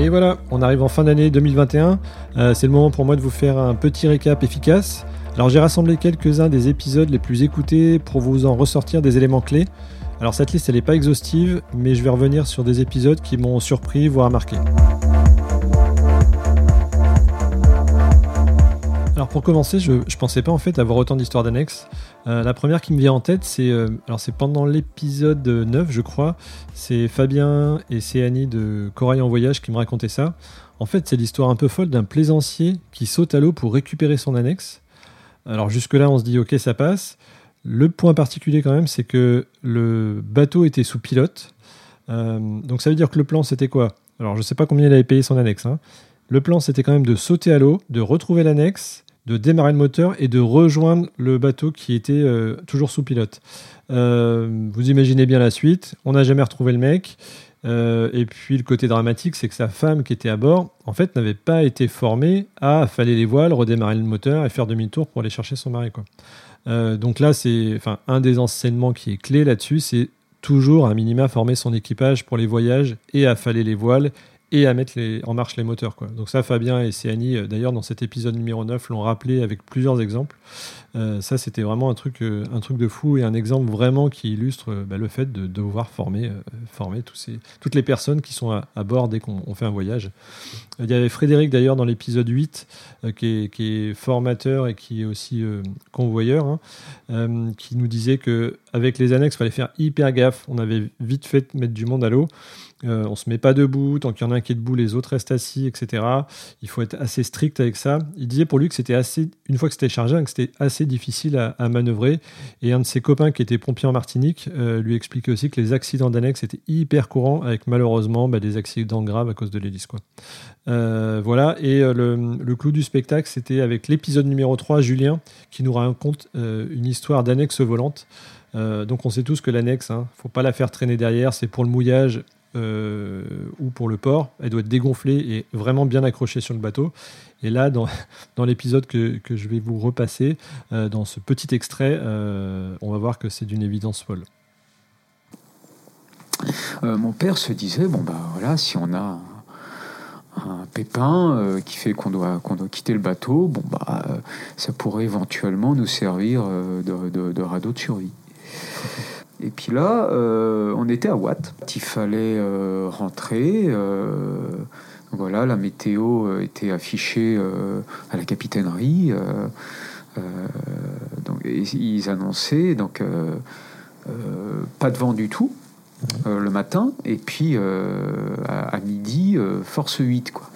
Et voilà, on arrive en fin d'année 2021. Euh, c'est le moment pour moi de vous faire un petit récap efficace. Alors j'ai rassemblé quelques-uns des épisodes les plus écoutés pour vous en ressortir des éléments clés. Alors cette liste elle n'est pas exhaustive, mais je vais revenir sur des épisodes qui m'ont surpris, voire marqué. Alors pour commencer, je, je pensais pas en fait avoir autant d'histoires d'annexes. Euh, la première qui me vient en tête, c'est euh, pendant l'épisode 9, je crois. C'est Fabien et c'est de Corail en voyage qui me racontaient ça. En fait, c'est l'histoire un peu folle d'un plaisancier qui saute à l'eau pour récupérer son annexe. Alors jusque-là, on se dit ok, ça passe. Le point particulier quand même, c'est que le bateau était sous pilote. Euh, donc ça veut dire que le plan, c'était quoi? Alors je sais pas combien il avait payé son annexe. hein. Le plan, c'était quand même de sauter à l'eau, de retrouver l'annexe, de démarrer le moteur et de rejoindre le bateau qui était euh, toujours sous pilote. Euh, vous imaginez bien la suite. On n'a jamais retrouvé le mec. Euh, et puis le côté dramatique, c'est que sa femme qui était à bord, en fait, n'avait pas été formée à affaler les voiles, redémarrer le moteur et faire demi-tour pour aller chercher son mari. Quoi. Donc là, c'est enfin un des enseignements qui est clé là-dessus, c'est toujours un minima former son équipage pour les voyages et affaler les voiles et à mettre les- en marche les moteurs. Quoi. Donc ça, Fabien et Céani, euh, d'ailleurs, dans cet épisode numéro 9, l'ont rappelé avec plusieurs exemples. Euh, ça, c'était vraiment un truc, euh, un truc de fou et un exemple vraiment qui illustre bah, le fait de devoir former, former tous ces, toutes les personnes qui sont à, bord dès qu'on on fait un voyage. Il y avait Frédéric, d'ailleurs, dans l'épisode 8, euh, qui, est, qui est formateur et qui est aussi convoyeur, hein, qui nous disait que avec les annexes, il fallait faire hyper gaffe. On avait vite fait mettre du monde à l'eau. Euh, on se met pas debout, tant qu'il y en a un qui est debout, les autres restent assis, etc. Il faut être assez strict avec ça. Il disait pour lui que c'était assez, une fois que c'était chargé, hein, que c'était assez difficile à, manœuvrer. Et un de ses copains qui était pompier en Martinique euh, lui expliquait aussi que les accidents d'annexe étaient hyper courants, avec malheureusement bah, des accidents graves à cause de l'hélice. Euh, voilà, et euh, le, clou du spectacle, c'était avec l'épisode numéro 3, Julien, qui nous raconte une histoire d'annexe volante. Donc on sait tous que l'annexe, hein, faut pas la faire traîner derrière, c'est pour le mouillage ou pour le port. Elle doit être dégonflée et vraiment bien accrochée sur le bateau. Et là, dans, l'épisode que, je vais vous repasser, euh, dans ce petit extrait, euh, on va voir que c'est d'une évidence folle. Euh, mon père se disait bon bah voilà si on a un, pépin euh, qui fait qu'on doit qu'on doit quitter le bateau bon bah euh, ça pourrait éventuellement nous servir euh, de radeau de survie et puis là euh, on était à Watt il fallait euh, rentrer euh, voilà la météo était affichée à la capitainerie donc ils annonçaient donc pas de vent du tout le matin, et puis à, à midi, force 8. Quoi.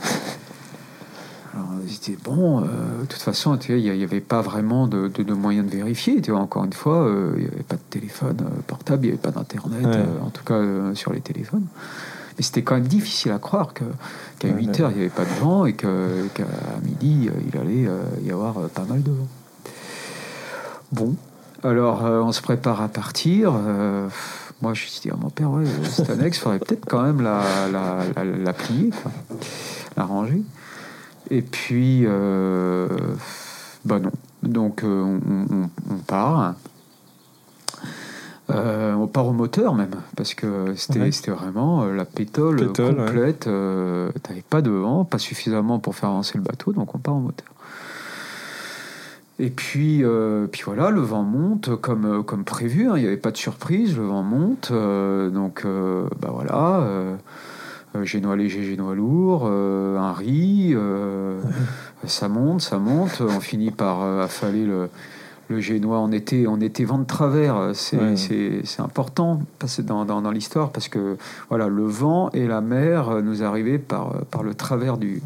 C'était bon, euh, de toute façon, il n'y avait pas vraiment de, de- de moyens de vérifier. Tu vois, encore une fois, euh, il n'y avait pas de téléphone euh, portable, il n'y avait pas d'internet, Ouais. en tout cas sur les téléphones. Mais c'était quand même difficile à croire qu'à Ouais, 8 ouais. heures, il n'y avait pas de vent et qu'à midi, il allait y avoir pas mal de vent. Bon, alors euh, on se prépare à partir. euh, moi, je me suis dit à mon père, ouais, cette annexe, il faudrait peut-être quand même la, la, la, la plier, quoi, la ranger. Et puis, euh, bah non. Donc, euh, on, on- on part. Euh, on part au moteur même, parce que c'était Ouais. vraiment la pétole, Pétole, ouais. complète. euh, T'avais pas de vent, pas suffisamment pour faire avancer le bateau, donc on part au moteur. Et puis, euh, puis voilà, le vent monte comme, comme prévu, hein, il n'y avait pas de surprise, le vent monte, donc bah voilà, génois léger, génois lourd, euh, un riz, euh, ça monte, ça monte, on finit par euh, affaler le, le génois, on était, on était vent de travers, c'est Ouais. important dans, dans, dans l'histoire, parce que voilà, le vent et la mer euh, nous arrivaient par, par le travers du,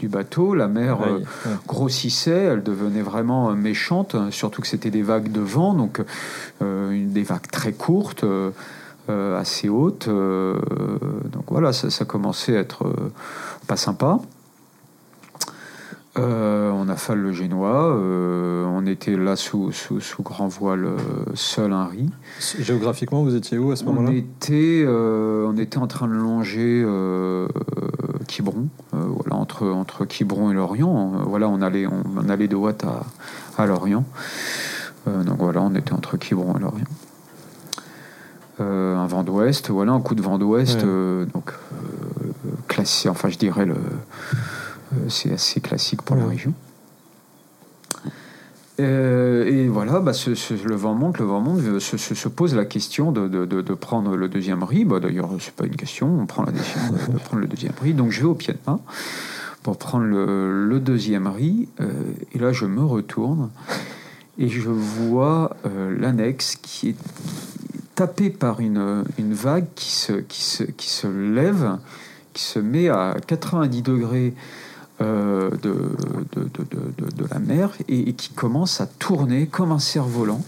du bateau, la mer... euh, ouais. grossissait, elle devenait vraiment euh, méchante, euh, surtout que c'était des vagues de vent, donc euh, des vagues très courtes, euh, euh, assez hautes. euh, donc voilà, ça, ça commençait à être euh, pas sympa. Euh, on affale le génois, euh, on était là sous, sous, sous grand voile euh, seul un riz. Géographiquement, vous étiez où à ce On moment-là? était, euh, on était en train de longer euh, Quiberon, euh, voilà, entre, entre Quiberon et Lorient. Euh, voilà, on allait, on, on allait de Watt à, à Lorient. Euh, donc voilà, on était entre Quiberon et Lorient. Euh, un vent d'ouest, voilà, un coup de vent d'ouest, Ouais. euh, donc euh, classique, enfin je dirais le, c'est assez classique pour la région. et voilà, bah, le vent monte, le vent monte, se, se, pose la question de, de, de, prendre le deuxième riz. Bah, D'ailleurs, c'est pas une question, on prend la décision de, prendre le deuxième riz. Donc je vais au pied de main pour prendre le, le deuxième riz. et là, je me retourne et je vois l'annexe qui est tapé par une, vague qui se, qui, se, qui se lève, qui se met à 90 degrés euh, de, de, de, de, la mer et, qui commence à tourner comme un cerf-volant,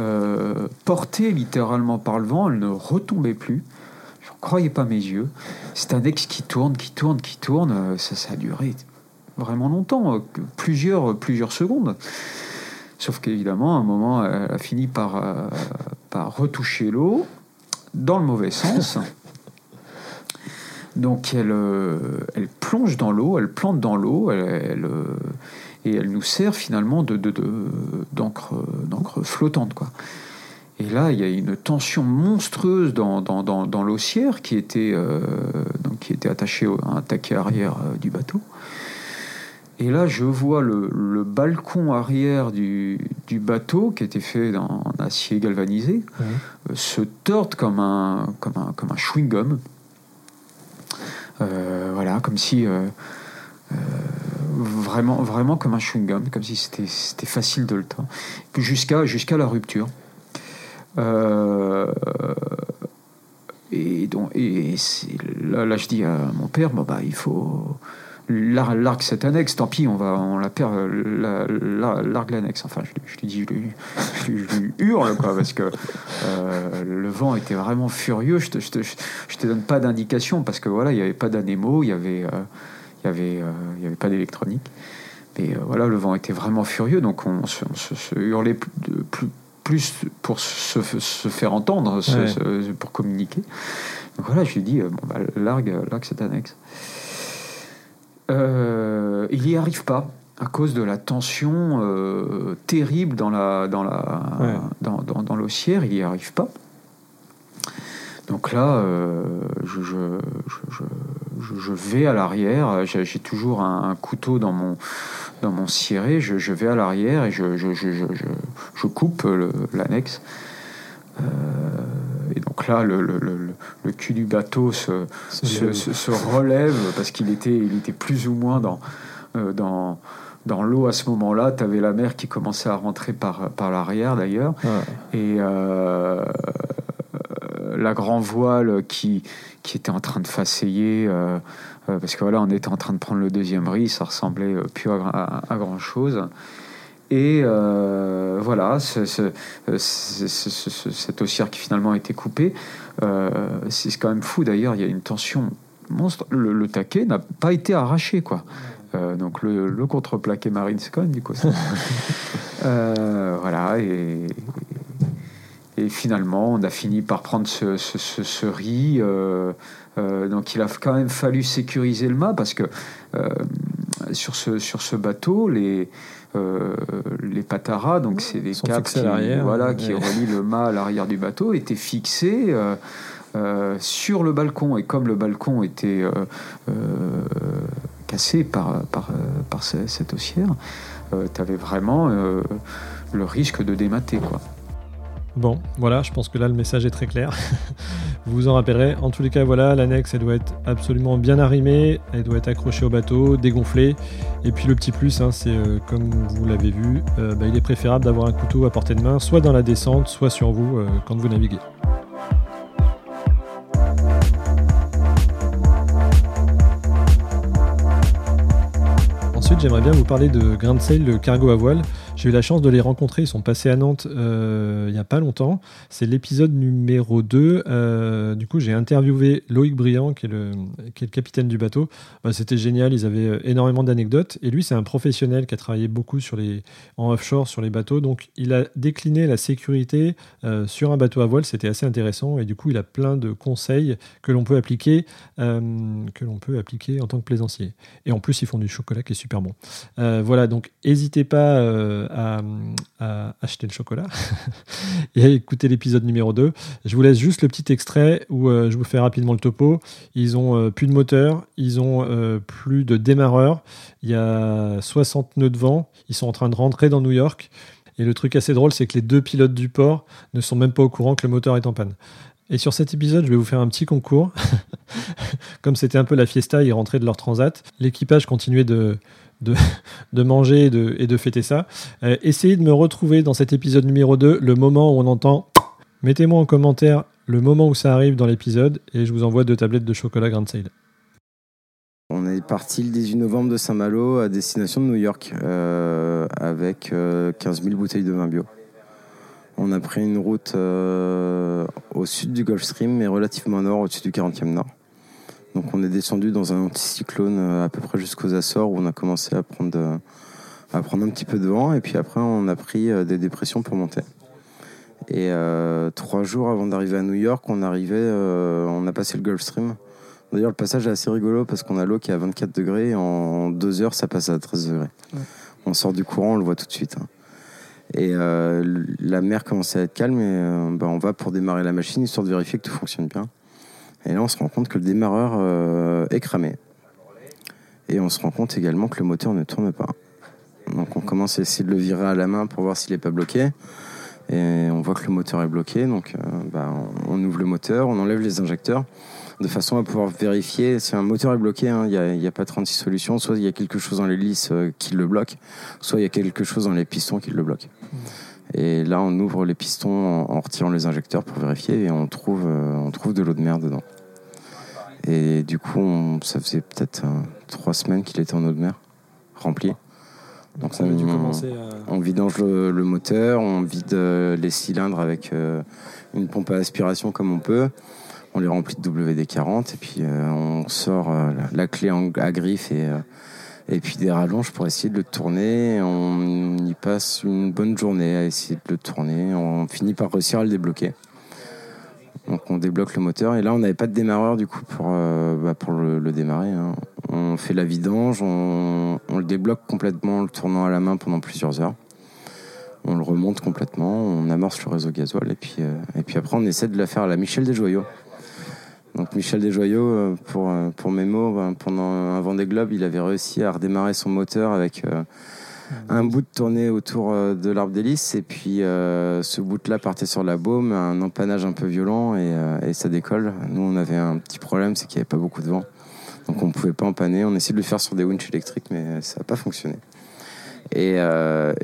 euh, porté littéralement par le vent, elle ne retombait plus. Je ne croyais pas mes yeux. C'est un ex qui tourne, qui tourne, qui tourne. Ça, ça a duré vraiment longtemps, plusieurs, plusieurs secondes. Sauf qu'évidemment, à un moment, elle a fini par, euh, par retoucher l'eau dans le mauvais sens. Donc elle, euh, elle plonge dans l'eau, elle plante dans l'eau, elle, euh, et elle nous sert finalement de, d'encre, d'encre flottante. Quoi. Et là, il y a une tension monstrueuse dans, dans, dans, l'ossière qui était, donc, qui était attachée à un taquet arrière du bateau. Et là, je vois le, balcon arrière du, bateau, qui était fait en, acier galvanisé, euh, se tordre comme un, comme un, comme un chewing-gum. Euh, voilà, comme si. Euh, vraiment, vraiment comme un chewing-gum, comme si c'était facile de le tordre. Jusqu'à jusqu'à la rupture. et donc, et là, là, je dis à mon père, bon, bah, il faut largue cette annexe, tant pis, on va, on la perd, largue l'annexe. Enfin, je, lui dis, je lui, hurle, quoi, parce que euh, le vent était vraiment furieux. Je te, je te, je te donne pas d'indication, parce que voilà, il n'y avait pas d'anémo, il y avait, euh, il y avait, euh, il y avait pas d'électronique. Mais voilà, le vent était vraiment furieux, donc on se, hurlait plus, plus, pour se, faire entendre, pour communiquer. Donc voilà, je lui dis, bon, bah, largue, largue cette annexe. Euh, il n'y arrive pas à cause de la tension euh, terrible dans la dans la dans, dans, l'ossière, il n'y arrive pas. Donc là, euh, je, je, je, je, vais à l'arrière. J'ai toujours un, couteau dans mon dans mon ciré. Je, vais à l'arrière et je, je, coupe l'annexe. Et donc là, le, le, le cul du bateau se, se, relève parce qu'il était, il était plus ou moins dans, euh, dans, dans l'eau à ce moment-là. Tu avais la mer qui commençait à rentrer par, par l'arrière d'ailleurs. Et euh, la grand voile qui, qui était en train de faceiller. Euh, parce que voilà, on était en train de prendre le deuxième riz, ça ressemblait plus à, à grand chose. Et euh, voilà, ce, cet ossière qui finalement a été coupé, euh, c'est quand même fou d'ailleurs, il y a une tension monstre. Le, taquet n'a pas été arraché, quoi. Euh, donc le, le contreplaqué marine, c'est quand même du coup voilà, et, et, finalement, on a fini par prendre ce, ce riz. donc il a quand même fallu sécuriser le mât parce que sur, ce, sur ce bateau, les euh, les pataras, donc c'est des câbles qui, voilà, qui relient le mât à l'arrière du bateau, étaient fixés euh, euh, sur le balcon. Et comme le balcon était cassé par, par, par cette haussière, tu avais vraiment le risque de démater. Quoi. Bon, voilà, je pense que là le message est très clair. vous vous en rappellerez. En tous les cas, voilà, l'annexe elle doit être absolument bien arrimée, elle doit être accrochée au bateau, dégonflée. Et puis le petit plus, hein, c'est euh, comme vous l'avez vu, euh, bah, il est préférable d'avoir un couteau à portée de main, soit dans la descente, soit sur vous euh, quand vous naviguez. Ensuite, j'aimerais bien vous parler de Grand Sail, le cargo à voile. J'ai eu la chance de les rencontrer. Ils sont passés à Nantes euh, il n'y a pas longtemps. C'est l'épisode numéro 2. Euh, du coup, j'ai interviewé Loïc Briand, qui est le, qui est le capitaine du bateau. Bah, C'était génial. Ils avaient euh, énormément d'anecdotes. Et lui, c'est un professionnel qui a travaillé beaucoup sur les, en offshore sur les bateaux. Donc, il a décliné la sécurité sur un bateau à voile. C'était assez intéressant. Et du coup, il a plein de conseils que l'on peut appliquer, que l'on peut appliquer en tant que plaisancier. Et en plus, ils font du chocolat qui est super bon. voilà. Donc, n'hésitez pas à, à acheter le chocolat et à écouter l'épisode numéro 2. Je vous laisse juste le petit extrait où euh, je vous fais rapidement le topo. Ils ont euh, plus de moteur, ils ont euh, plus de démarreur, il y a 60 nœuds de vent, ils sont en train de rentrer dans New York. Et le truc assez drôle, c'est que les deux pilotes du port ne sont même pas au courant que le moteur est en panne. Et sur cet épisode, je vais vous faire un petit concours. Comme c'était un peu la fiesta, ils rentraient de leur transat. L'équipage continuait de, de, manger et de, fêter ça. Euh, essayez de me retrouver dans cet épisode numéro 2 le moment où on entend. Mettez-moi en commentaire le moment où ça arrive dans l'épisode et je vous envoie deux tablettes de chocolat Grand Sale. On est parti le 18 novembre de Saint-Malo à destination de New York euh, avec euh, 15 000 bouteilles de vin bio. On a pris une route euh, au sud du Gulf Stream, mais relativement nord, au-dessus du 40e nord. Donc on est descendu dans un anticyclone euh, à peu près jusqu'aux Açores où on a commencé à prendre, euh, à prendre un petit peu de vent et puis après on a pris euh, des dépressions pour monter. Et euh, trois jours avant d'arriver à New York, on arrivait, euh, on a passé le Gulf Stream. D'ailleurs le passage est assez rigolo parce qu'on a l'eau qui est à 24 degrés et en deux heures ça passe à 13 degrés. Ouais. On sort du courant, on le voit tout de suite. hein. Et euh, la mer commençait à être calme et bah, on va pour démarrer la machine histoire de vérifier que tout fonctionne bien. Et là, on se rend compte que le démarreur euh, est cramé. Et on se rend compte également que le moteur ne tourne pas. Donc on commence à essayer de le virer à la main pour voir s'il n'est pas bloqué. Et on voit que le moteur est bloqué. Donc euh, bah, on ouvre le moteur, on enlève les injecteurs de façon à pouvoir vérifier si un moteur est bloqué. hein, Il n'y a pas 36 solutions. Soit il y a quelque chose dans l'hélice euh, qui le bloque, soit il y a quelque chose dans les pistons qui le bloque. Et là, on ouvre les pistons en, retirant les injecteurs pour vérifier et on trouve, euh, on trouve de l'eau de mer dedans. Et du coup, on- ça faisait peut-être euh, trois semaines qu'il était en eau de mer, rempli. Donc Ça avait dû on- commencer à... on vidange le, le moteur, on vide euh, les cylindres avec euh, une pompe à aspiration comme on peut. On les remplit de WD-40 et puis euh, on sort euh, la, la clé en, à griffe et, euh, et puis des rallonges pour essayer de le tourner. On y passe une bonne journée à essayer de le tourner. On finit par réussir à le débloquer. Donc on débloque le moteur et là on n'avait pas de démarreur du coup pour, euh, bah, pour le, démarrer. hein. On fait la vidange, on, le débloque complètement en le tournant à la main pendant plusieurs heures. On le remonte complètement, on amorce le réseau gasoil et puis, euh, et puis après on essaie de la faire à la Michel Desjoyaux. Donc Michel Desjoyaux, euh, pour, euh, pour mémo, ben, pendant un Vendée Globe, il avait réussi à redémarrer son moteur avec euh, un bout de tournée autour de l'arbre d'hélice et puis ce bout-là partait sur la baume, un empannage un peu violent et, ça décolle. Nous on avait un petit problème, c'est qu'il n'y avait pas beaucoup de vent. Donc on ne pouvait pas empanner. On essayait de le faire sur des winches électriques, mais ça n'a pas fonctionné. Et,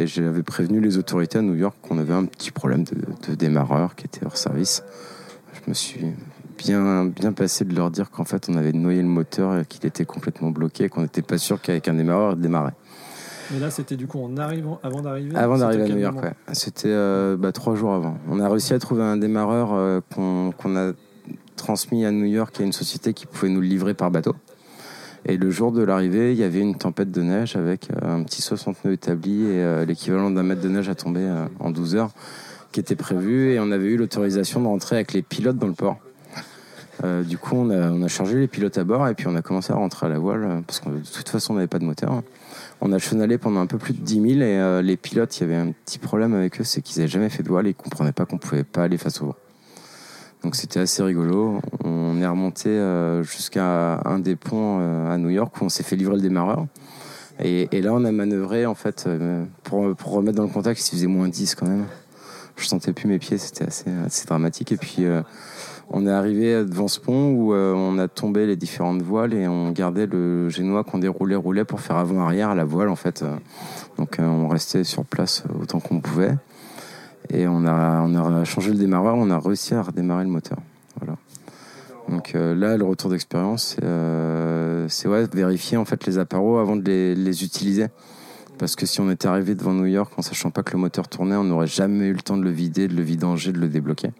j'avais prévenu les autorités à New York qu'on avait un petit problème de démarreur qui était hors service. Je me suis bien, bien passé de leur dire qu'en fait on avait noyé le moteur et qu'il était complètement bloqué et qu'on n'était pas sûr qu'avec un démarreur il démarrait. Mais là, c'était du coup en arrivant, avant d'arriver Avant d'arriver à New York, ouais. C'était euh, bah, trois jours avant. On a réussi à trouver un démarreur euh, qu'on a transmis à New York à une société qui pouvait nous le livrer par bateau. Et le jour de l'arrivée, il y avait une tempête de neige avec euh, un petit 60 nœuds établi et euh, l'équivalent d'un mètre de neige à tomber en 12 heures qui était prévu. Et on avait eu l'autorisation de rentrer avec les pilotes dans le port. Euh, du coup, on a, chargé les pilotes à bord et puis on a commencé à rentrer à la voile euh, parce que de toute façon, on n'avait pas de moteur. On a chenalé pendant un peu plus de 10 000 et euh, les pilotes, il y avait un petit problème avec eux, c'est qu'ils n'avaient jamais fait de voile et ils comprenaient pas qu'on pouvait pas aller face au vent. Donc c'était assez rigolo. On est remonté jusqu'à un des ponts à New York où on s'est fait livrer le démarreur. Et, là, on a manœuvré en fait pour, remettre dans le contexte. Il faisait moins 10 quand même. Je sentais plus mes pieds, c'était assez, assez dramatique. Et puis on est arrivé devant ce pont où euh, on a tombé les différentes voiles et on gardait le génois qu'on déroulait, roulait pour faire avant-arrière à la voile en fait. Donc euh, on restait sur place autant qu'on pouvait. Et on a, changé le démarreur, on a réussi à redémarrer le moteur. Voilà. Donc euh, là, le retour d'expérience, c'est, ouais, vérifier en fait les appareils avant de les, les utiliser. Parce que si on était arrivé devant New York en sachant pas que le moteur tournait, on n'aurait jamais eu le temps de le vider, de le vidanger, de le débloquer.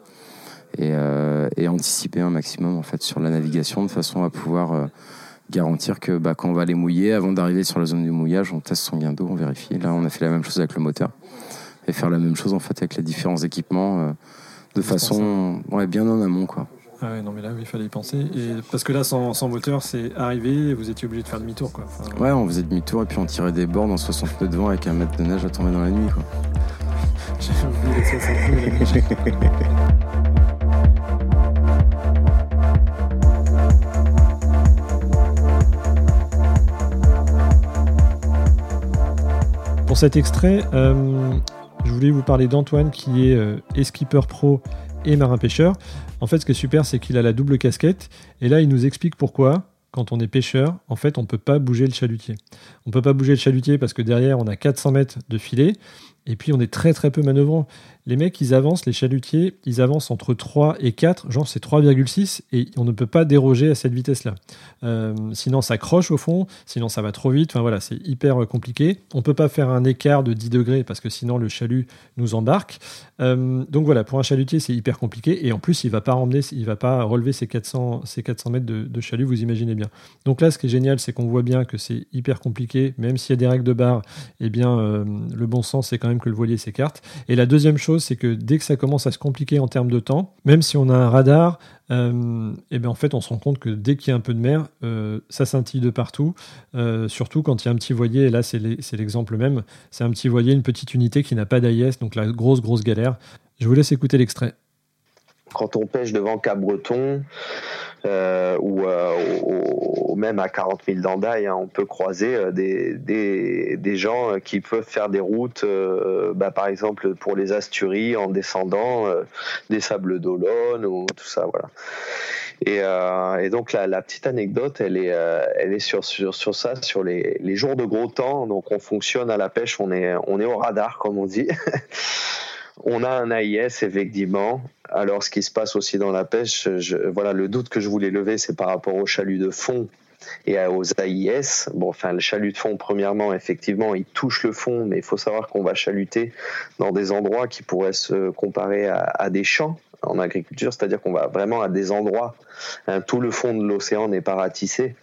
Et, euh, et anticiper un maximum en fait sur la navigation de façon à pouvoir euh, garantir que bah, quand on va aller mouiller, avant d'arriver sur la zone du mouillage, on teste son gain d'eau, on vérifie. Là, on a fait la même chose avec le moteur et faire la même chose en fait avec les différents équipements euh, de façon ouais, bien en amont quoi. Ah ouais, non, mais là, il fallait y penser. Et parce que là, sans, sans moteur, c'est arrivé et vous étiez obligé de faire demi-tour, quoi. Enfin, Ouais, on faisait demi-tour et puis on tirait des bords en 60 nœuds de vent avec un mètre de neige à tomber dans la nuit. Quoi. J'ai oublié les 60 nœuds et la neige. Pour cet extrait, euh, je voulais vous parler d'Antoine qui est euh, pro et marin pêcheur. En fait, ce qui est super, c'est qu'il a la double casquette. Et là, il nous explique pourquoi, quand on est pêcheur, en fait, on ne peut pas bouger le chalutier. On ne peut pas bouger le chalutier parce que derrière, on a 400 mètres de filet. Et puis, on est très très peu manœuvrant. Les mecs, ils avancent, les chalutiers, ils avancent entre 3 et 4, genre c'est 3,6, et on ne peut pas déroger à cette vitesse-là. Euh, sinon, ça croche au fond, sinon ça va trop vite, enfin voilà, c'est hyper euh, compliqué. On ne peut pas faire un écart de 10 degrés parce que sinon le chalut nous embarque. Euh, donc voilà, pour un chalutier, c'est hyper compliqué, et en plus, il ne va pas emmener, il va pas relever ces 400, ces 400 mètres de, chalut, vous imaginez bien. Donc là, ce qui est génial, c'est qu'on voit bien que c'est hyper compliqué, même s'il y a des règles de barre, eh bien, le bon sens, c'est quand même que le voilier s'écarte. Et la deuxième chose, c'est que dès que ça commence à se compliquer en termes de temps, même si on a un radar, euh, et bien en fait, on se rend compte que dès qu'il y a un peu de mer, euh, ça scintille de partout. Euh, surtout quand il y a un petit voilier, et là c'est l'e- c'est l'exemple même, c'est un petit voilier, une petite unité qui n'a pas d'AIS, donc la grosse grosse galère. Je vous laisse écouter l'extrait. quand on pêche devant Cap-Breton ou, euh, ou- ou même à 40 000 d'Andaille, hein, on peut croiser euh, des, des, des gens euh, qui peuvent faire des routes, euh, bah, par exemple pour les Asturies en descendant euh, des Sables d'Olonne ou tout ça, voilà. Et, euh, et donc la, la petite anecdote, elle est, euh, elle est sur, sur, sur ça, sur les, les jours de gros temps. Donc on fonctionne à la pêche, on est, on est au radar comme on dit. On a un AIS effectivement. Alors, ce qui se passe aussi dans la pêche, voilà, le doute que je voulais lever, c'est par rapport au chalut de fond et aux AIS. Bon, enfin, le chalut de fond, premièrement, effectivement, il touche le fond, mais il faut savoir qu'on va chaluter dans des endroits qui pourraient se comparer à, à des champs en agriculture, c'est-à-dire qu'on va vraiment à des endroits. hein, tout le fond de l'océan n'est pas ratissé.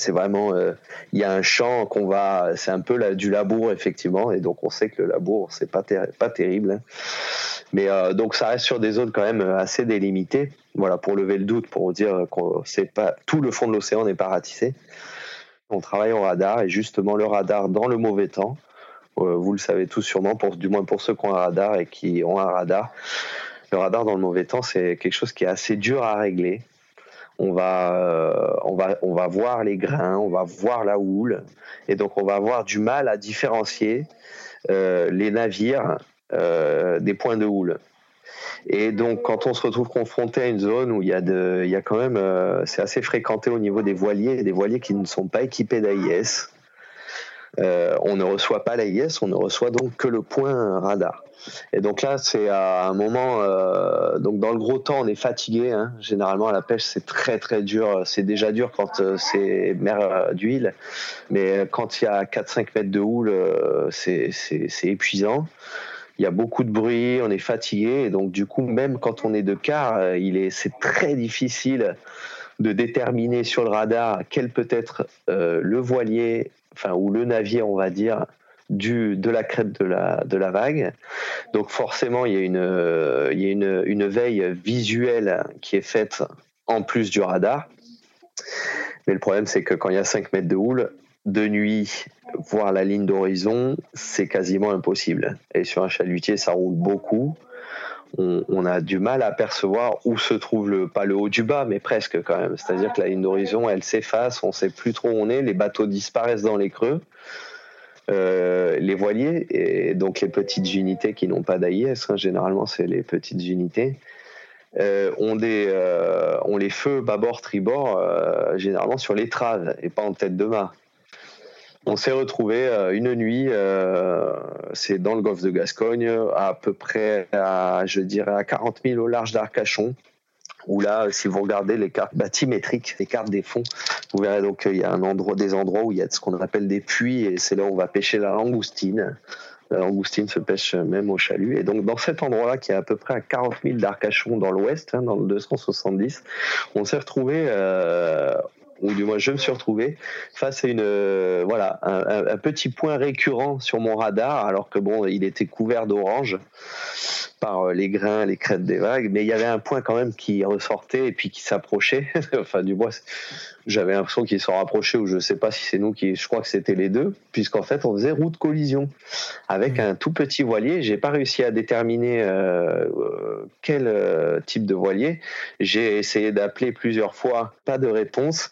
C'est vraiment, euh, il y a un champ qu'on va, c'est un peu du labour effectivement, et donc on sait que le labour c'est pas pas terrible, hein. mais euh, donc ça reste sur des zones quand même assez délimitées. Voilà pour lever le doute, pour dire que c'est pas tout le fond de l'océan n'est pas ratissé. On travaille au radar et justement le radar dans le mauvais temps, euh, vous le savez tous sûrement, pour, du moins pour ceux qui ont un radar et qui ont un radar. Le radar dans le mauvais temps, c'est quelque chose qui est assez dur à régler. On va, euh, on, va, voir les grains, on va voir la houle, et donc on va avoir du mal à différencier euh, les navires euh, des points de houle. Et donc, quand on se retrouve confronté à une zone où il y a, de, il quand même, c'est assez fréquenté au niveau des voiliers, des voiliers qui ne sont pas équipés d'AIS, euh, on ne reçoit pas l'AIS, on ne reçoit donc que le point radar. Et donc là, c'est à un moment, euh, donc dans le gros temps, on est fatigué. Hein. Généralement, à la pêche, c'est très très dur. C'est déjà dur quand euh, c'est mer euh, d'huile, mais quand il y a 4-5 mètres de houle, euh, c'est épuisant. Il y a beaucoup de bruit, on est fatigué, et donc du coup, même quand on est de quart, il est, c'est très difficile de déterminer sur le radar quel peut être euh, le voilier, enfin ou le navire, on va dire, du de la crête de la de la vague. Donc forcément, il y a une euh, il y a une, une veille visuelle qui est faite en plus du radar. Mais le problème, c'est que quand il y a 5 mètres de houle, de nuit, voir la ligne d'horizon, c'est quasiment impossible. Et sur un chalutier, ça roule beaucoup. On, a du mal à percevoir où se trouve le, pas le haut du bas, mais presque quand même. C'est-à-dire que la ligne d'horizon, elle s'efface, on sait plus trop où on est, les bateaux disparaissent dans les creux. Euh, les voiliers, et donc les petites unités qui n'ont pas d'AIS, hein, généralement c'est les petites unités, euh, ont, des, euh, ont les feux bâbord, tribord, généralement sur l'étrave et pas en tête de mât. On s'est retrouvé euh, une nuit, euh, c'est dans le golfe de Gascogne, à peu près à, je dirais, à 40 000 au large d'Arcachon. Où là, si vous regardez les cartes bathymétriques, les cartes des fonds, vous verrez donc qu'il y a un endroit, des endroits où il y a ce qu'on appelle des puits et c'est là où on va pêcher la langoustine. La langoustine se pêche même au chalut. Et donc, dans cet endroit-là, qui est à peu près à 40 000 d'Arcachon dans l'ouest, hein, dans le 270, on s'est retrouvé, euh, ou du moins je me suis retrouvé, face à une, euh, voilà, un, petit point récurrent sur mon radar, alors que bon, il était couvert d'orange. par les grains, les crêtes des vagues, mais il y avait un point quand même qui ressortait et puis qui s'approchait. enfin, du moins, j'avais l'impression qu'il s'en rapprochait ou je sais pas si c'est nous qui, je crois que c'était les deux, puisqu'en fait on faisait route collision avec mmh. un tout petit voilier. J'ai pas réussi à déterminer euh, quel euh, type de voilier. J'ai essayé d'appeler plusieurs fois, pas de réponse.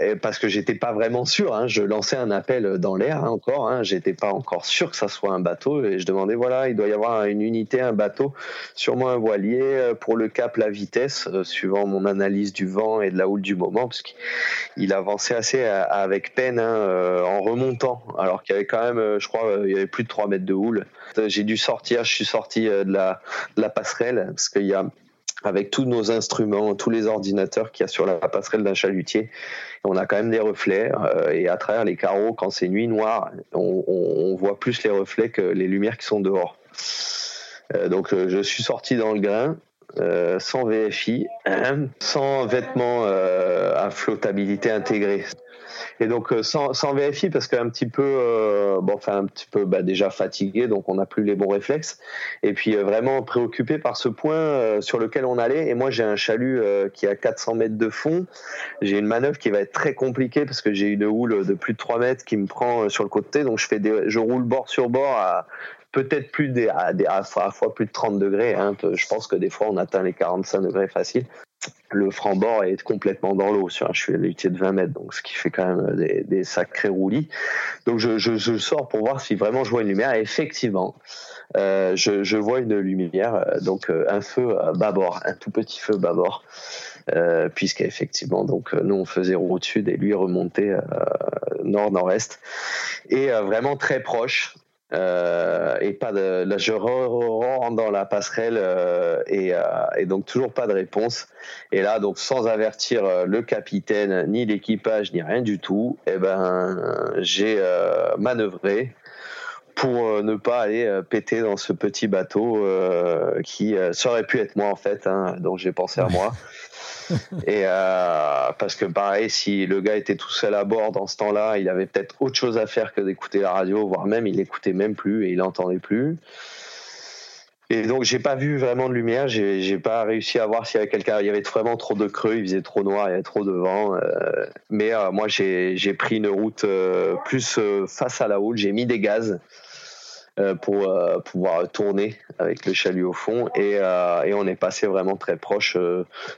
Euh, parce que j'étais pas vraiment sûr. Hein. Je lançais un appel dans l'air hein, encore. Hein. J'étais pas encore sûr que ça soit un bateau et je demandais voilà, il doit y avoir une unité, un bateau, sûrement un voilier euh, pour le cap, la vitesse, euh, suivant mon analyse du vent et de la houle du moment, parce qu'il avançait assez avec peine en remontant, alors qu'il y avait quand même, je crois, il y avait plus de 3 mètres de houle. J'ai dû sortir, je suis sorti de la passerelle parce qu'il y a avec tous nos instruments, tous les ordinateurs qu'il y a sur la passerelle d'un chalutier. On a quand même des reflets euh, et à travers les carreaux, quand c'est nuit noire, on, voit plus les reflets que les lumières qui sont dehors. Euh, donc euh, je suis sorti dans le grain. sans VFI, sans vêtements à flottabilité intégrée. Et donc euh, sans, sans VFI parce qu'un petit peu, euh, bon, enfin un petit peu bah, déjà fatigué, donc on n'a plus les bons réflexes. Et puis euh, vraiment préoccupé par ce point sur lequel on allait. Et moi j'ai un chalut qui a 400 mètres de fond. J'ai une manœuvre qui va être très compliquée parce que j'ai une houle de plus de 3 mètres qui me prend sur le côté. Donc je fais des, je roule bord sur bord à peut-être plus des, à, des, à, fois plus de 30 degrés. Hein. Je pense que des fois on atteint les 45 degrés facile le franc-bord est complètement dans l'eau sur un chalutier de 20 mètres, donc ce qui fait quand même des, sacrés roulis. Donc je, sors pour voir si vraiment je vois une lumière. Et effectivement, euh, je, je, vois une lumière, euh, donc euh, un feu à bâbord, un tout petit feu bâbord, euh, puisqu'effectivement, donc nous on faisait route sud et lui remontait nord-nord-est, et vraiment très proche. Euh, et pas de là je rentre dans la passerelle euh, et, euh, et, donc toujours pas de réponse. Et là donc sans avertir euh, le capitaine ni l'équipage ni rien du tout et eh ben j'ai euh, manœuvré pour ne pas aller péter dans ce petit bateau qui ça aurait pu être moi en fait hein, donc j'ai pensé à moi et euh, parce que pareil, si le gars était tout seul à bord dans ce temps-là, il avait peut-être autre chose à faire que d'écouter la radio, voire même il écoutait même plus et il n'entendait plus. Et donc j'ai pas vu vraiment de lumière, j'ai pas réussi à voir s'il y avait quelqu'un. Il y avait vraiment trop de creux, il faisait trop noir, il y avait trop de vent. Euh, mais euh, moi j'ai pris une route plus face à la houle, j'ai mis des gaz. Euh, pour euh, pouvoir tourner avec le chalut au fond et, euh, et on est passé vraiment très proche.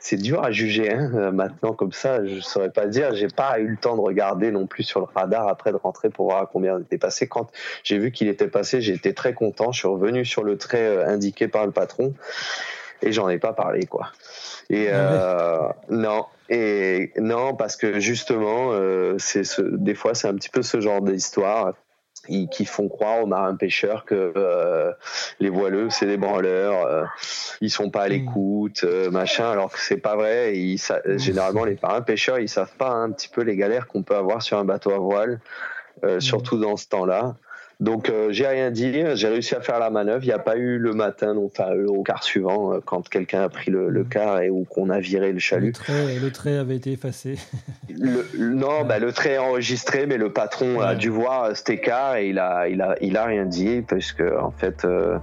c'est dur à juger hein, maintenant comme ça, je saurais pas dire. J'ai pas eu le temps de regarder non plus sur le radar après de rentrer pour voir à combien on était passé. Quand j'ai vu qu'il était passé, j'étais très content. Je suis revenu sur le trait indiqué par le patron et j'en ai pas parlé quoi. Et ah non, et non parce que justement, c'est ce, des fois c'est un petit peu ce genre d'histoire qui font croire aux marins pêcheurs que euh, les voileux c'est des branleurs, euh, ils sont pas à hmm. l'écoute, euh, machin, alors que c'est pas vrai. ils, hmm. généralement les marins pêcheurs ils savent pas un petit peu les galères qu'on peut avoir sur un bateau à voile, hmm. surtout dans ce temps-là. Donc euh, j'ai rien dit, j'ai réussi à faire la manœuvre. Il n'y a pas eu le matin, enfin au quart suivant, euh, quand quelqu'un a pris le, le quart et ou qu'on a viré le chalut. Le trait, le trait avait été effacé. non, bah, le trait est enregistré, mais le patron a dû voir cet écart et il a, il a, il a rien dit parce que en fait, euh,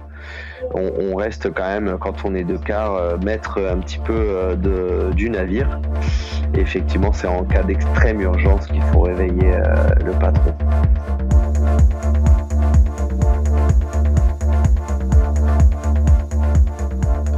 on, on, reste quand même quand on est de quart maître un petit peu de, du navire. Et effectivement, c'est en cas d'extrême urgence qu'il faut réveiller le patron.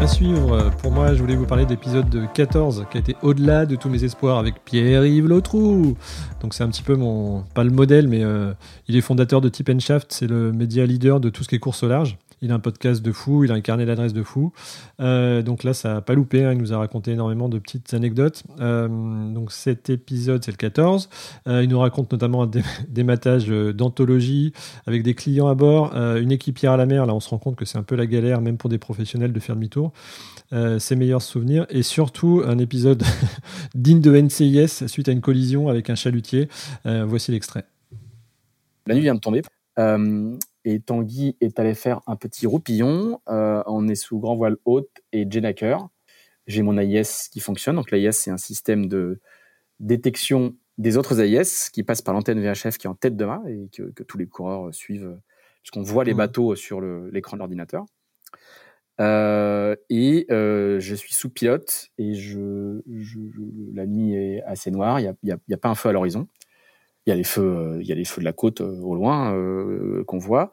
Suivre, pour moi, je voulais vous parler d'épisode 14 qui a été au-delà de tous mes espoirs avec Pierre-Yves Lautrou. Donc c'est un petit peu mon, pas le modèle, mais euh, il est fondateur de Tip Shaft, c'est le média leader de tout ce qui est course au large. Il a un podcast de fou, il a un carnet de fou. Euh, donc là, ça n'a pas loupé. Hein, il nous a raconté énormément de petites anecdotes. Euh, donc cet épisode, c'est le 14. Euh, il nous raconte notamment des dématage d'anthologie avec des clients à bord, une équipière à la mer. Là, on se rend compte que c'est un peu la galère, même pour des professionnels, de faire demi-tour. ses meilleurs souvenirs et surtout un épisode digne de NCIS suite à une collision avec un chalutier. voici l'extrait. La nuit vient de tomber et Tanguy est allé faire un petit roupillon. Euh, on est sous grand voile haute et Jenaker. J'ai mon AIS qui fonctionne. Donc l'AIS, c'est un système de détection des autres AIS qui passe par l'antenne VHF qui est en tête de mât et que, tous les coureurs suivent puisqu'on voit les mmh. bateaux sur l'écran de l'ordinateur. Euh, et euh, je suis sous pilote et je, je, la nuit est assez noire. Il n'y a, pas un feu à l'horizon. Il y a les feux, il y a les feux de la côte au loin qu'on voit.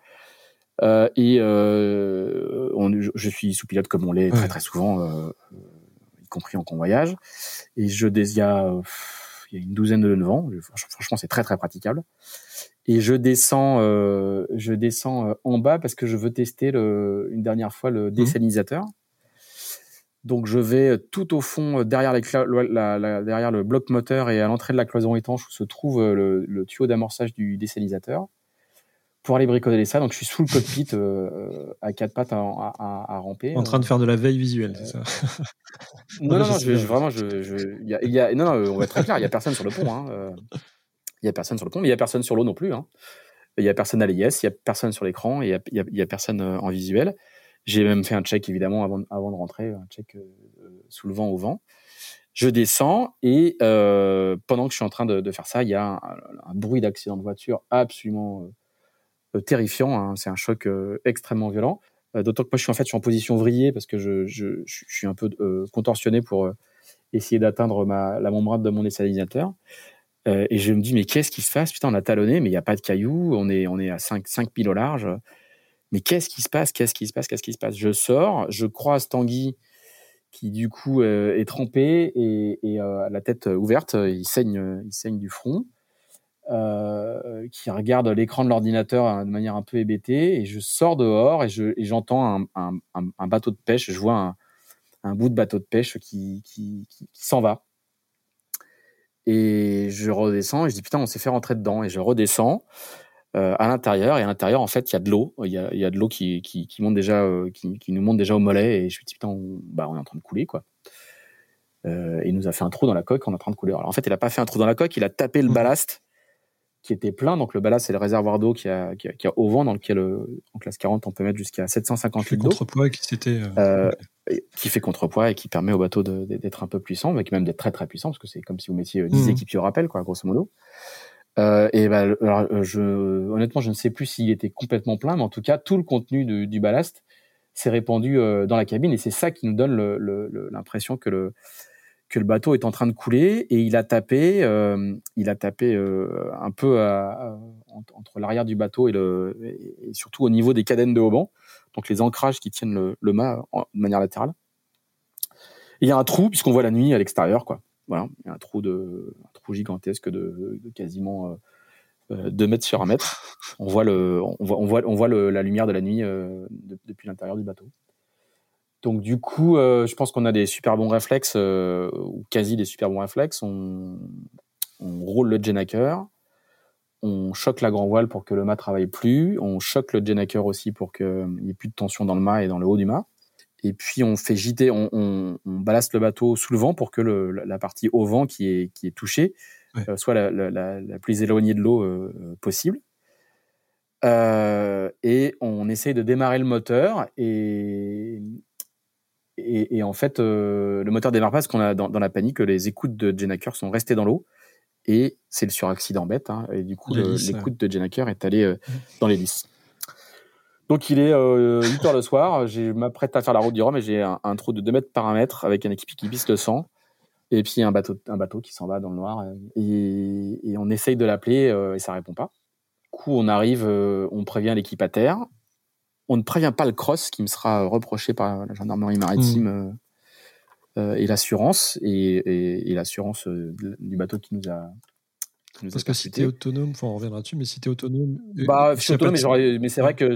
et on, je suis sous pilote comme on l'est très très souvent, y compris en convoyage. Et je il y a, il y a une douzaine de vents. Franchement, c'est très très praticable et je descends, euh, je descends euh, en bas parce que je veux tester le, une dernière fois le mmh. Donc je vais tout au fond derrière, les la, la, derrière le bloc moteur et à l'entrée de la cloison étanche où se trouve euh, le, le tuyau d'amorçage du désalinisateur pour aller bricoler ça. Donc je suis sous le cockpit euh, à quatre pattes à, à, à, ramper. En train de faire de la veille visuelle, c'est ça Non, non, non, je, vraiment, je, je, y a, y a, non, non, on va être très clair, il y a personne sur le pont. Hein, il y a personne sur le pont, mais il y a personne sur l'eau non plus. Hein. Il y a personne à l'IS, il y a personne sur l'écran, il y a, a, personne euh, en visuel. J'ai même fait un check évidemment avant, de rentrer, un check euh, sous le vent au vent. Je descends et euh, pendant que je suis en train de, faire ça, il y a un, bruit d'accident de voiture absolument euh, terrifiant. Hein. C'est un choc euh, extrêmement violent. D'autant que moi je suis en position vrillée parce que je, suis un peu contorsionné pour essayer d'atteindre la membrane de mon désalinisateur. Euh, et je me dis, mais qu'est-ce qui se passe? Putain, on a talonné, mais il n'y a pas de cailloux, on est, on est à 5, 5 piles au large. Mais qu'est-ce qui se passe Qu'est-ce qui se passe Qu'est-ce qui se passe? Je sors, je croise Tanguy, qui du coup euh, est trempé et, et euh, la tête ouverte, il saigne, il saigne du front, qui regarde l'écran de l'ordinateur de manière un peu hébétée. Et je sors dehors et, je, et j'entends un, bateau de pêche, je vois un, bout de bateau de pêche qui s'en va. Et je redescends et je dis putain, on s'est fait rentrer dedans. Et je redescends euh, à l'intérieur. Et à l'intérieur, en fait, il y a de l'eau. Il y a, y a, de l'eau qui, qui, qui, monte déjà, euh, qui, qui, nous monte déjà au mollet. Et je me dis putain, on, bah, on est en train de couler quoi. Euh, il nous a fait un trou dans la coque, on est en train de couler. Alors en fait, il a pas fait un trou dans la coque, il a tapé le mmh. ballast qui était plein. Donc le ballast, c'est le réservoir d'eau qui a, qui, a, qui a au vent dans lequel, euh, en classe 40, on peut mettre jusqu'à 750 litres d'eau. Contrepoids qui s'était. Euh, qui fait contrepoids et qui permet au bateau d'être un peu puissant, mais qui même d'être très très puissant, parce que c'est comme si vous mettiez 10 mmh. équipiers au rappel, quoi, grosso modo. Euh, et ben, je, honnêtement, je ne sais plus s'il était complètement plein, mais en tout cas, tout le contenu de, du ballast s'est répandu euh, dans la cabine, et c'est ça qui nous donne l'impression que le que le bateau est en train de couler, et il a tapé, euh, il a tapé un peu à, entre l'arrière du bateau et, le, et surtout au niveau des cadennes de haubans donc les ancrages qui tiennent le, le mât de manière latérale. il y a un trou puisqu'on voit la nuit à l'extérieur, quoi. Voilà, il y a un trou de, un trou gigantesque de, de quasiment euh, 2 euh, mètres sur un mètre. On voit le, on voit, on voit, on voit le, la lumière de la nuit euh, depuis l'intérieur du bateau. Donc du coup, euh, je pense qu'on a des super bons réflexes euh, ou quasi des super bons réflexes. On, on roule le Jenaker, on choque la grand voile pour que le mât travaille plus, on choque le Jenaker aussi pour qu'il n'y ait plus de tension dans le mât et dans le haut du mât. Et puis on fait gîter, on, on, le bateau sous le vent pour que le, la partie au vent qui est, qui est touchée euh, soit la, la, la, plus éloignée de l'eau euh, possible. Euh, et on essaye de démarrer le moteur et, et, et en fait le moteur démarre pas parce qu'on a dans, dans, la panique les écoutes de Jenaker sont restées dans l'eau et c'est le suraccident bête. Hein, et du coup, l'écoute de Jenaker est allée dans l'hélice. Donc il est euh, 8 heures le soir, je m'apprête à faire la route du Rhum et j'ai un, un, trou de 2 mètres par 1 mètre avec un équipe qui pisse le sang et puis un bateau, un bateau qui s'en va dans le noir et, et on essaye de l'appeler euh, et ça répond pas. Du coup on arrive, euh, on prévient l'équipe à terre. On ne prévient pas le cross qui me sera reproché par la gendarmerie maritime mmh. Euh, et l'assurance et, et, et l'assurance du bateau qui nous a Parce que si tu es autonome, enfin on reviendra dessus, mais si tu es autonome. Bah, je suis autonome, mais, mais c'est vrai que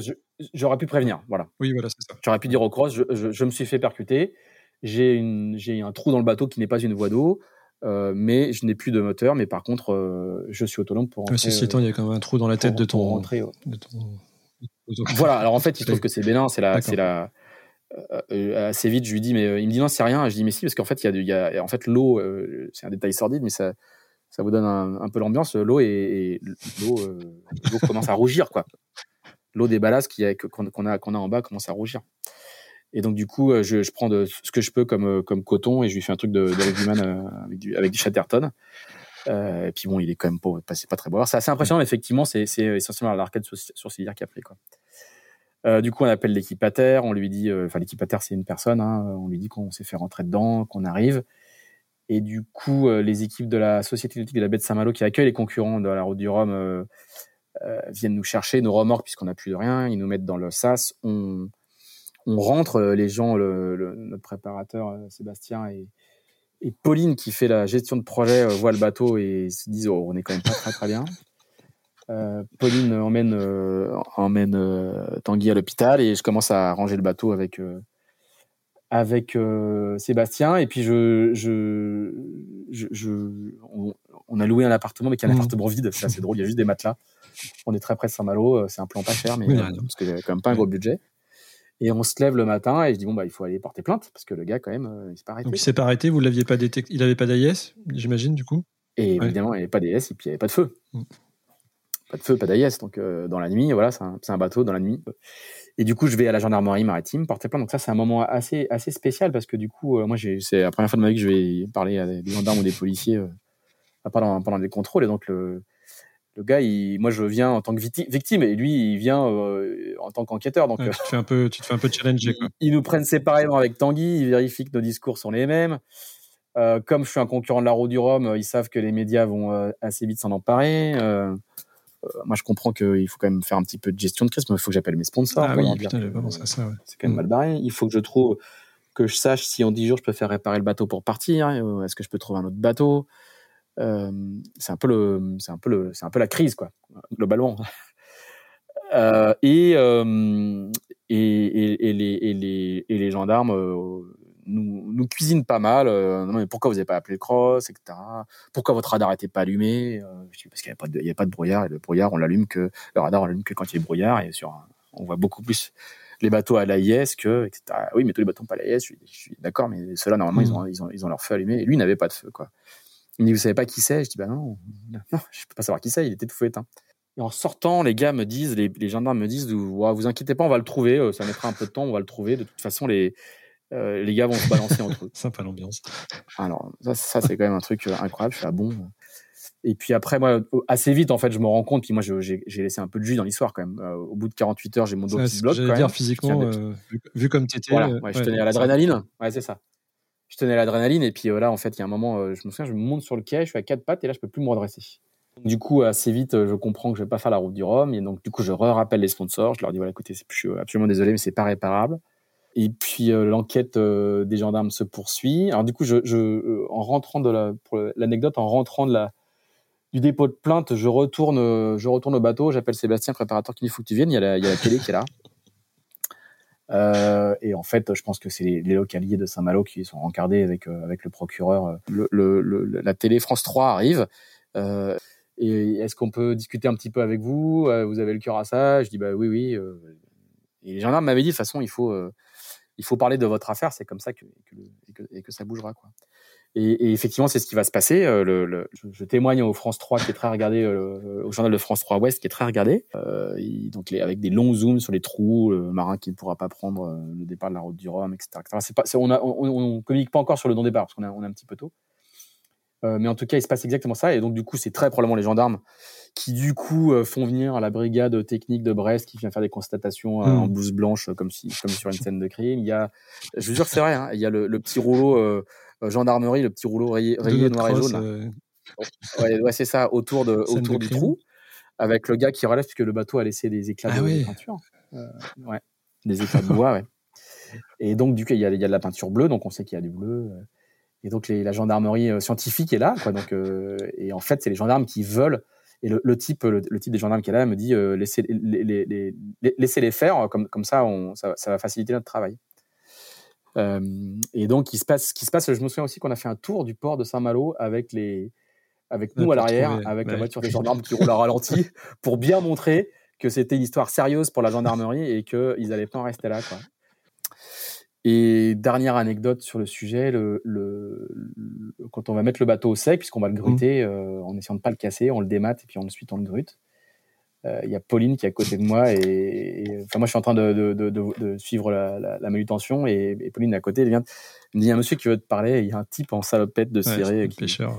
j'aurais pu prévenir. Voilà. Oui, voilà, c'est ça. J'aurais pu dire au cross, je, je, je me suis fait percuter, j'ai un trou dans le bateau qui n'est pas une voie d'eau, euh, mais je n'ai plus de moteur, mais par contre, euh, je suis autonome pour rentrer. ceci étant, il y a quand même un trou dans la tête de ton. Rentrer, de ton... Voilà, alors en fait, il trouve que c'est bénin, c'est la, c'est la, euh, euh, assez vite, je lui dis, mais euh, il me dit non, c'est rien. Je dis, mais si, parce qu'en fait, il y y a en fait l'eau, euh, c'est un détail sordide, mais ça, ça vous donne un, un peu l'ambiance. L'eau et, l'eau, l'eau commence à rougir, quoi. L'eau des ballasts qu'on a, qu'on a, en bas commence à rougir. Et donc du coup, je, je, prends ce que je peux comme comme coton et je lui fais un truc de, de avec du avec du Chatterton. Euh, et puis bon, il est quand même pas, c'est pas très beau. Alors c'est assez impressionnant, effectivement, c'est, essentiellement l'arcade sourcilière qui a pris quoi. Euh, du coup, on appelle l'équipataire, on lui dit, euh, enfin l'équipataire c'est une personne, hein, on lui dit qu'on s'est fait rentrer dedans, qu'on arrive. Et du coup, euh, les équipes de la Société de la baie de Saint-Malo qui accueillent les concurrents de la route du Rhum euh, euh, viennent nous chercher nos remorques puisqu'on n'a plus de rien, ils nous mettent dans le sas, on, on rentre, euh, les gens, le, le- notre préparateur euh, Sébastien et, et Pauline qui fait la gestion de projet euh, voient le bateau et se disent oh, on est quand même pas très très bien. Euh, Pauline emmène euh, emmène euh, Tanguy à l'hôpital et je commence à ranger le bateau avec euh, avec euh, Sébastien et puis je je, je, je- on, on a loué un appartement mais qui est un Mhm. appartement vide c'est assez drôle il y a juste des matelas on est très près de Saint-Malo euh, c'est un plan pas cher mais euh, parce qu'il y avait quand même pas un gros budget et on se lève le matin et je dis bon bah il faut aller porter plainte parce que le gars quand même euh, il s'est pas arrêté Donc il s'est pas arrêté, vous l'aviez pas détecté, il avait pas d'AIS, j'imagine du coup? et Ouais. évidemment, il n'y avait pas d'AIS et puis il n'y avait pas de feu. Mm. Pas de feu, pas d'AIS. Donc, euh, dans la nuit, voilà, c'est un, bateau dans la nuit. Et du coup, je vais à la gendarmerie maritime porter plainte. Donc, ça, c'est un moment assez, assez spécial parce que du coup, euh, moi, c'est la première fois de ma vie que je vais parler à des gendarmes ou des policiers euh, pendant, pendant des contrôles. Et donc, le, le gars, il, moi, je viens en tant que victi- victime et lui, il vient euh, en tant qu'enquêteur. Donc, Ouais, euh, tu, te fais un peu, tu te fais un peu challenger. ils, Quoi. ils nous prennent séparément avec Tanguy, ils vérifient que nos discours sont les mêmes. Euh, comme je suis un concurrent de la roue du Rhum, ils savent que les médias vont euh, assez vite s'en emparer. Moi, je comprends qu'il faut quand même faire un petit peu de gestion de crise, mais il faut que j'appelle mes sponsors. Ah oui, putain, que, j'avais pas pensé à ça. Ouais. c'est quand même Mm. mal barré. Il faut que je trouve, que je sache si en 10 jours je peux faire réparer le bateau pour partir. Est-ce que je peux trouver un autre bateau? Euh, C'est un peu le, c'est un peu le, c'est un peu la crise quoi, globalement. Euh, et, euh, et, et, et les, et, les, et les gendarmes nous, nous cuisinent pas mal. Non, mais pourquoi vous n'avez pas appelé le cross, etc. Pourquoi votre radar n'était pas allumé? Parce qu'il n'y avait, pas de- il y avait pas de brouillard. Et le brouillard, on l'allume que le radar, on l'allume que quand il y a brouillard. Et sur, on voit beaucoup plus les bateaux à l'AIS que, etc. Oui, mais tous les bateaux pas à l'AIS, je suis, je suis d'accord, mais ceux-là, normalement, ils, ont, ils, ont, ils ont leur feu allumé. Et lui, il n'avait pas de feu, quoi. Il me dit, vous savez pas qui c'est? Je dis, bah non, non, je peux pas savoir qui c'est, il était tout feu éteint. Et en sortant, les gars me disent, les, les gendarmes me disent, vous, vous inquiétez pas, on va le trouver, euh, ça mettra un peu de temps, on va le trouver. De toute façon, les, euh, les gars vont se balancer entre eux. Sympa l'ambiance. Alors, ça, ça c'est quand même un truc euh, incroyable. Je suis ah bon? Et puis après, moi, assez vite, en fait, je me rends compte. Puis moi, j'ai laissé un peu de jus dans l'histoire quand même. Euh, au bout de 48 heures, j'ai mon dos qui se bloque. J'allais quand dire même. physiquement, euh, vu, vu comme tu étais. voilà, ouais, je tenais à l'adrénaline. Ouais, c'est ça. Je tenais l'adrénaline et puis euh, là, en fait, il y a un moment, euh, je me souviens, je me monte sur le quai, je suis à quatre pattes et là, je peux plus me redresser. Du coup, assez vite, euh, je comprends que je vais pas faire la route du Rhum et donc du coup, je rappelle les sponsors. Je leur dis voilà, écoutez, je suis absolument désolé, mais c'est pas réparable. Et puis l'enquête des gendarmes se poursuit. Alors du coup, en rentrant de la, pour l'anecdote, en rentrant de la du dépôt de plainte, je retourne, je retourne au bateau. J'appelle Sébastien, préparateur, qui dit faut que tu viennes. Il y a la télé qui est là. Euh, et en fait, je pense que c'est les, les localiers de Saint-Malo qui sont rencardés avec euh, avec le procureur. Le- la télé France 3 arrive. Euh, est-ce qu'on peut discuter un petit peu avec vous Euh, Vous avez le cœur à ça? Je dis bah oui, oui. euh. Et les gendarmes m'avaient dit de toute façon, il faut euh, il faut parler de votre affaire. C'est comme ça que que et que ça bougera quoi. Et, et effectivement, c'est ce qui va se passer. Euh, le, le- je, témoigne au France 3 qui est très regardé, euh, au journal de France 3 Ouest qui est très regardé. Euh, donc les, avec des longs zooms sur les trous, le marin qui ne pourra pas prendre euh, le départ de la route du Rhum, etc. etc. C'est pas, c'est- on, a, on, on communique pas encore sur le non-départ parce qu'on est un petit peu tôt. Euh, mais en tout cas, il se passe exactement ça. Et donc, du coup, c'est très probablement les gendarmes qui, du coup, euh, font venir la brigade technique de Brest qui vient faire des constatations euh, en blouse blanche, comme, si, comme sur une scène de crime. Il y a, je vous jure que c'est vrai, hein, il y a le, le petit rouleau gendarmerie, le petit rouleau rayé, rayé noir et jaune. euh, Ouais, ouais, c'est ça, autour, de, autour du crime. trou, avec le gars qui relève puisque le bateau a laissé des éclats Ah de, oui. peinture. Euh, ouais, des éclats de bois, ouais. Et donc, du coup, il y a, il y a de la peinture bleue, donc on sait qu'il y a du bleu. euh. Et donc, les, la gendarmerie euh, scientifique est là, quoi. Donc, euh, et en fait, c'est les gendarmes qui veulent. Et le, le type, le, le type des gendarmes qui est là me dit euh, laissez, les, les, les, les- laissez-les faire, comme, comme ça, on, ça, ça va faciliter notre travail. Et donc, il se passe, ce qui se passe, je me souviens aussi qu'on a fait un tour du port de Saint-Malo avec les, avec nous à l'arrière, avec la voiture des gendarmes qui roule à ralenti, pour bien montrer que c'était une histoire sérieuse pour la gendarmerie et qu'ils n'allaient pas en rester là. Quoi. Et dernière anecdote sur le sujet, le, le, le- quand on va mettre le bateau au sec, puisqu'on va le gruter, euh, en essayant de pas le casser, on le démate et puis ensuite on le grute. Euh, Il y a Pauline qui est à côté de moi et, et- enfin moi je suis en train de, de, de, de- de suivre la, la, la manutention et, et Pauline à côté, elle vient, il y a un monsieur qui veut te parler, il y a un type en salopette de ouais, ciré le qui, pêcheur.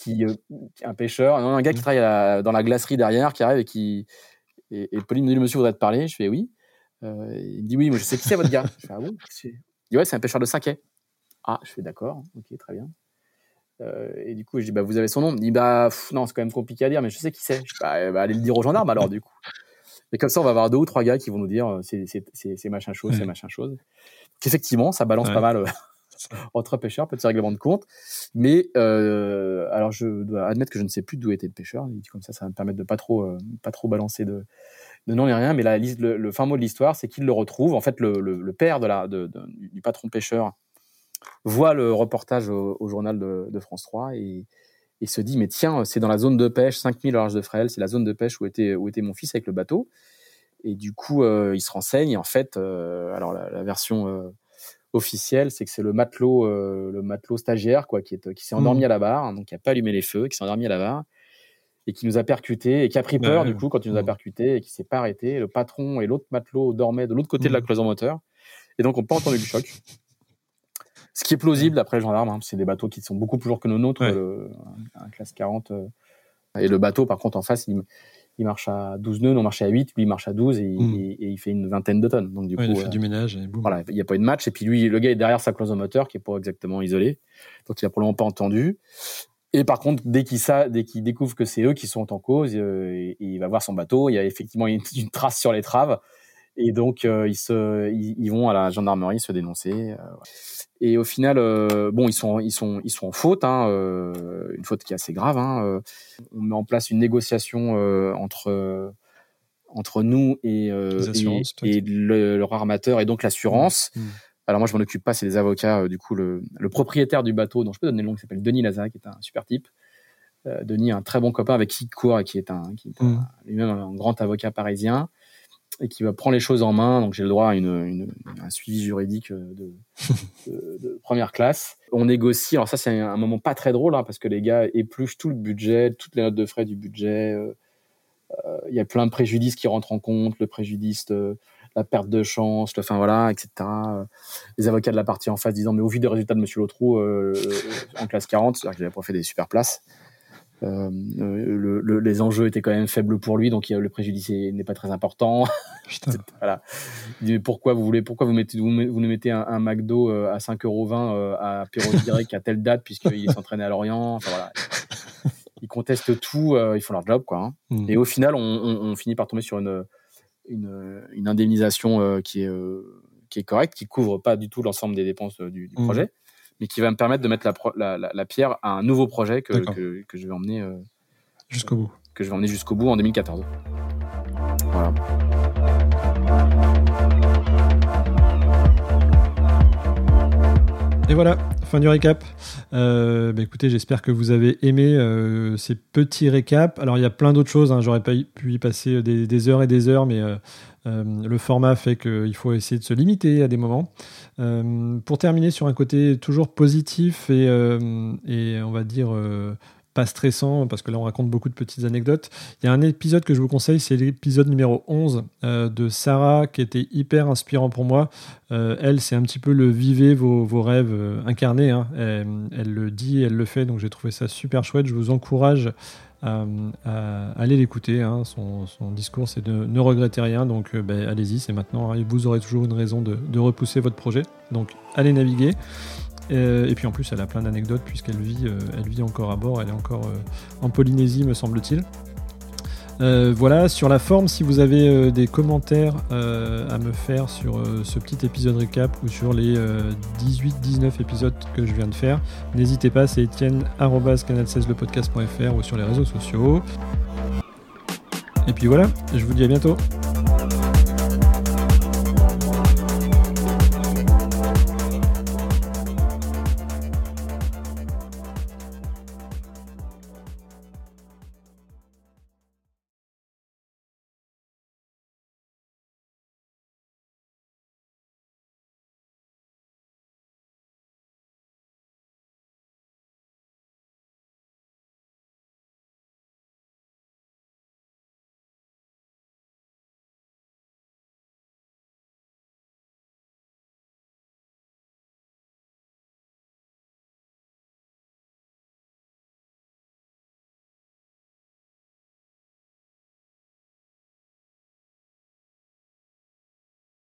qui, euh, un pêcheur, non, un gars qui Mm. travaille la- dans la glacerie derrière, qui arrive et qui et, et Pauline me dit le monsieur voudrait te parler. Je fais oui. Euh, il me dit oui, moi je sais qui c'est votre gars. Je fais ah bon Il dit ouais, c'est un pêcheur de saké. Ah, je fais d'accord, ok, très bien. Euh, et du coup, je dis bah vous avez son nom. Il me dit bah non, c'est quand même compliqué à dire, mais je sais qui c'est. Je dis bah, bah, allez le dire aux gendarmes alors du coup. Et comme ça, on va avoir deux ou trois gars qui vont nous dire c'est machin chose, c'est machin chose. Effectivement, ça balance pas mal entre pêcheurs, petit règlement de compte. Mais euh, alors, je dois admettre que je ne sais plus d'où était le pêcheur. Comme ça, ça va me permettre de pas trop, euh, pas trop balancer de, de nom ni rien. Mais la, le, le fin mot de l'histoire, c'est qu'il le retrouve. En fait, le, le, père de la, de, du patron pêcheur voit le reportage au, journal de, de, France 3 et, et se dit mais tiens, c'est dans la zone de pêche, 5000 au large de Fresel, c'est la zone de pêche où était, où était mon fils avec le bateau. Et du coup, euh, il se renseigne. Et en fait, alors la, la version officiel, c'est que c'est le matelot, euh, le matelot stagiaire, quoi, qui est, qui s'est endormi mmh. à la barre, donc qui a pas allumé les feux, qui s'est endormi à la barre et qui nous a percuté et qui a pris peur du coup quand il nous a percuté et qui s'est pas arrêté. Le patron et l'autre matelot dormaient de l'autre côté de la mmh. cloison moteur et donc on n'a pas entendu le choc. Ce qui est plausible d'après les gendarmes, hein, c'est des bateaux qui sont beaucoup plus lourds que nos nôtres, un, classe 40. Euh, et le bateau, par contre, en face, il, il marche à 12 nœuds, on marchait à 8, lui il marche à 12 hmm. et, il fait une vingtaine de tonnes. Donc du coup, il fait du ménage et Voilà, il n'y a pas eu de match et puis lui, le gars est derrière sa cloison au moteur qui est pas exactement isolé, donc il a probablement pas entendu. Et par contre, dès qu'il qu'il découvre que c'est eux qui sont en cause, euh, il va voir son bateau, il y a effectivement une, trace sur les traves et donc euh, ils se, ils, vont à la gendarmerie se dénoncer. Euh, et au final, euh, bon, ils sont, ils sont, ils sont en faute, hein, une faute qui est assez grave. Hein, on met en place une négociation entre entre nous et, et, le, leur armateur et donc l'assurance. Mmh. Mmh. Alors moi, je m'en occupe pas, c'est des avocats. du coup, le, le, propriétaire du bateau, dont je peux donner le nom, qui s'appelle Denis Laza, qui est un super type. Denis, un très bon copain avec qui court et qui est un, qui est mmh. lui-même un grand avocat parisien et qui va prendre les choses en main. Donc j'ai le droit à une, un suivi juridique euh, de, première classe. On négocie. Alors ça c'est un, moment pas très drôle hein, parce que les gars épluchent tout le budget, toutes les notes de frais du budget. Euh, euh, il y a plein de préjudices qui rentrent en compte, le préjudice, la perte de chance, le, enfin voilà, etc. Les avocats de la partie en face disant mais au vu des résultats de Monsieur Lotrou en classe 40, c'est-à-dire que j'avais pas fait des super places. Euh, le, les enjeux étaient quand même faibles pour lui, donc le préjudice n'est pas très important. voilà. Pourquoi vous voulez, pourquoi vous mettez, vous, nous mettez un, McDo euh, à 5,20€ euh, à Perros à telle date puisqu'il s'entraînait à Lorient. Enfin, voilà. Ils contestent tout, ils font leur job, quoi. Hein. Mm. Et au final, on, on, finit par tomber sur une, une, une indemnisation qui est qui est correcte, qui couvre pas du tout l'ensemble des dépenses du, du mm. Mais qui va me permettre de mettre la, la, la, pierre à un nouveau projet que, que, que je vais emmener euh, jusqu'au bout. Que je vais emmener jusqu'au bout en 2014. Voilà. Et voilà, fin du récap. Euh, bah écoutez, j'espère que vous avez aimé euh, ces petits récaps. Alors, il y a plein d'autres choses. Hein. J'aurais pas pu y passer des, des, heures et des heures, mais euh, le format fait qu'il faut essayer de se limiter à des moments. Euh, pour terminer sur un côté toujours positif et, euh, on va dire pas stressant, parce que là on raconte beaucoup de petites anecdotes. Il y a un épisode que je vous conseille, c'est l'épisode numéro 11 de Sarah, qui était hyper inspirant pour moi. elle, c'est un petit peu le vivez vos, vos rêves incarnés. Hein. Elle, elle, le dit, elle le fait, donc j'ai trouvé ça super chouette. Je vous encourage à, aller l'écouter. Hein. Son, discours, c'est de ne regretter rien. Donc, euh, ben, allez-y, c'est maintenant. Hein. vous aurez toujours une raison de, repousser votre projet. Donc, allez naviguer. Euh, et puis en plus, elle a plein d'anecdotes puisqu'elle vit, euh, elle vit encore à bord. Elle est encore en Polynésie, me semble-t-il. Euh, voilà, sur la forme, si vous avez euh, des commentaires euh, à me faire sur ce petit épisode récap ou sur les 18-19 épisodes que je viens de faire, n'hésitez pas, c'est etienne canal16lepodcast.fr ou sur les réseaux sociaux. Et puis voilà, je vous dis à bientôt.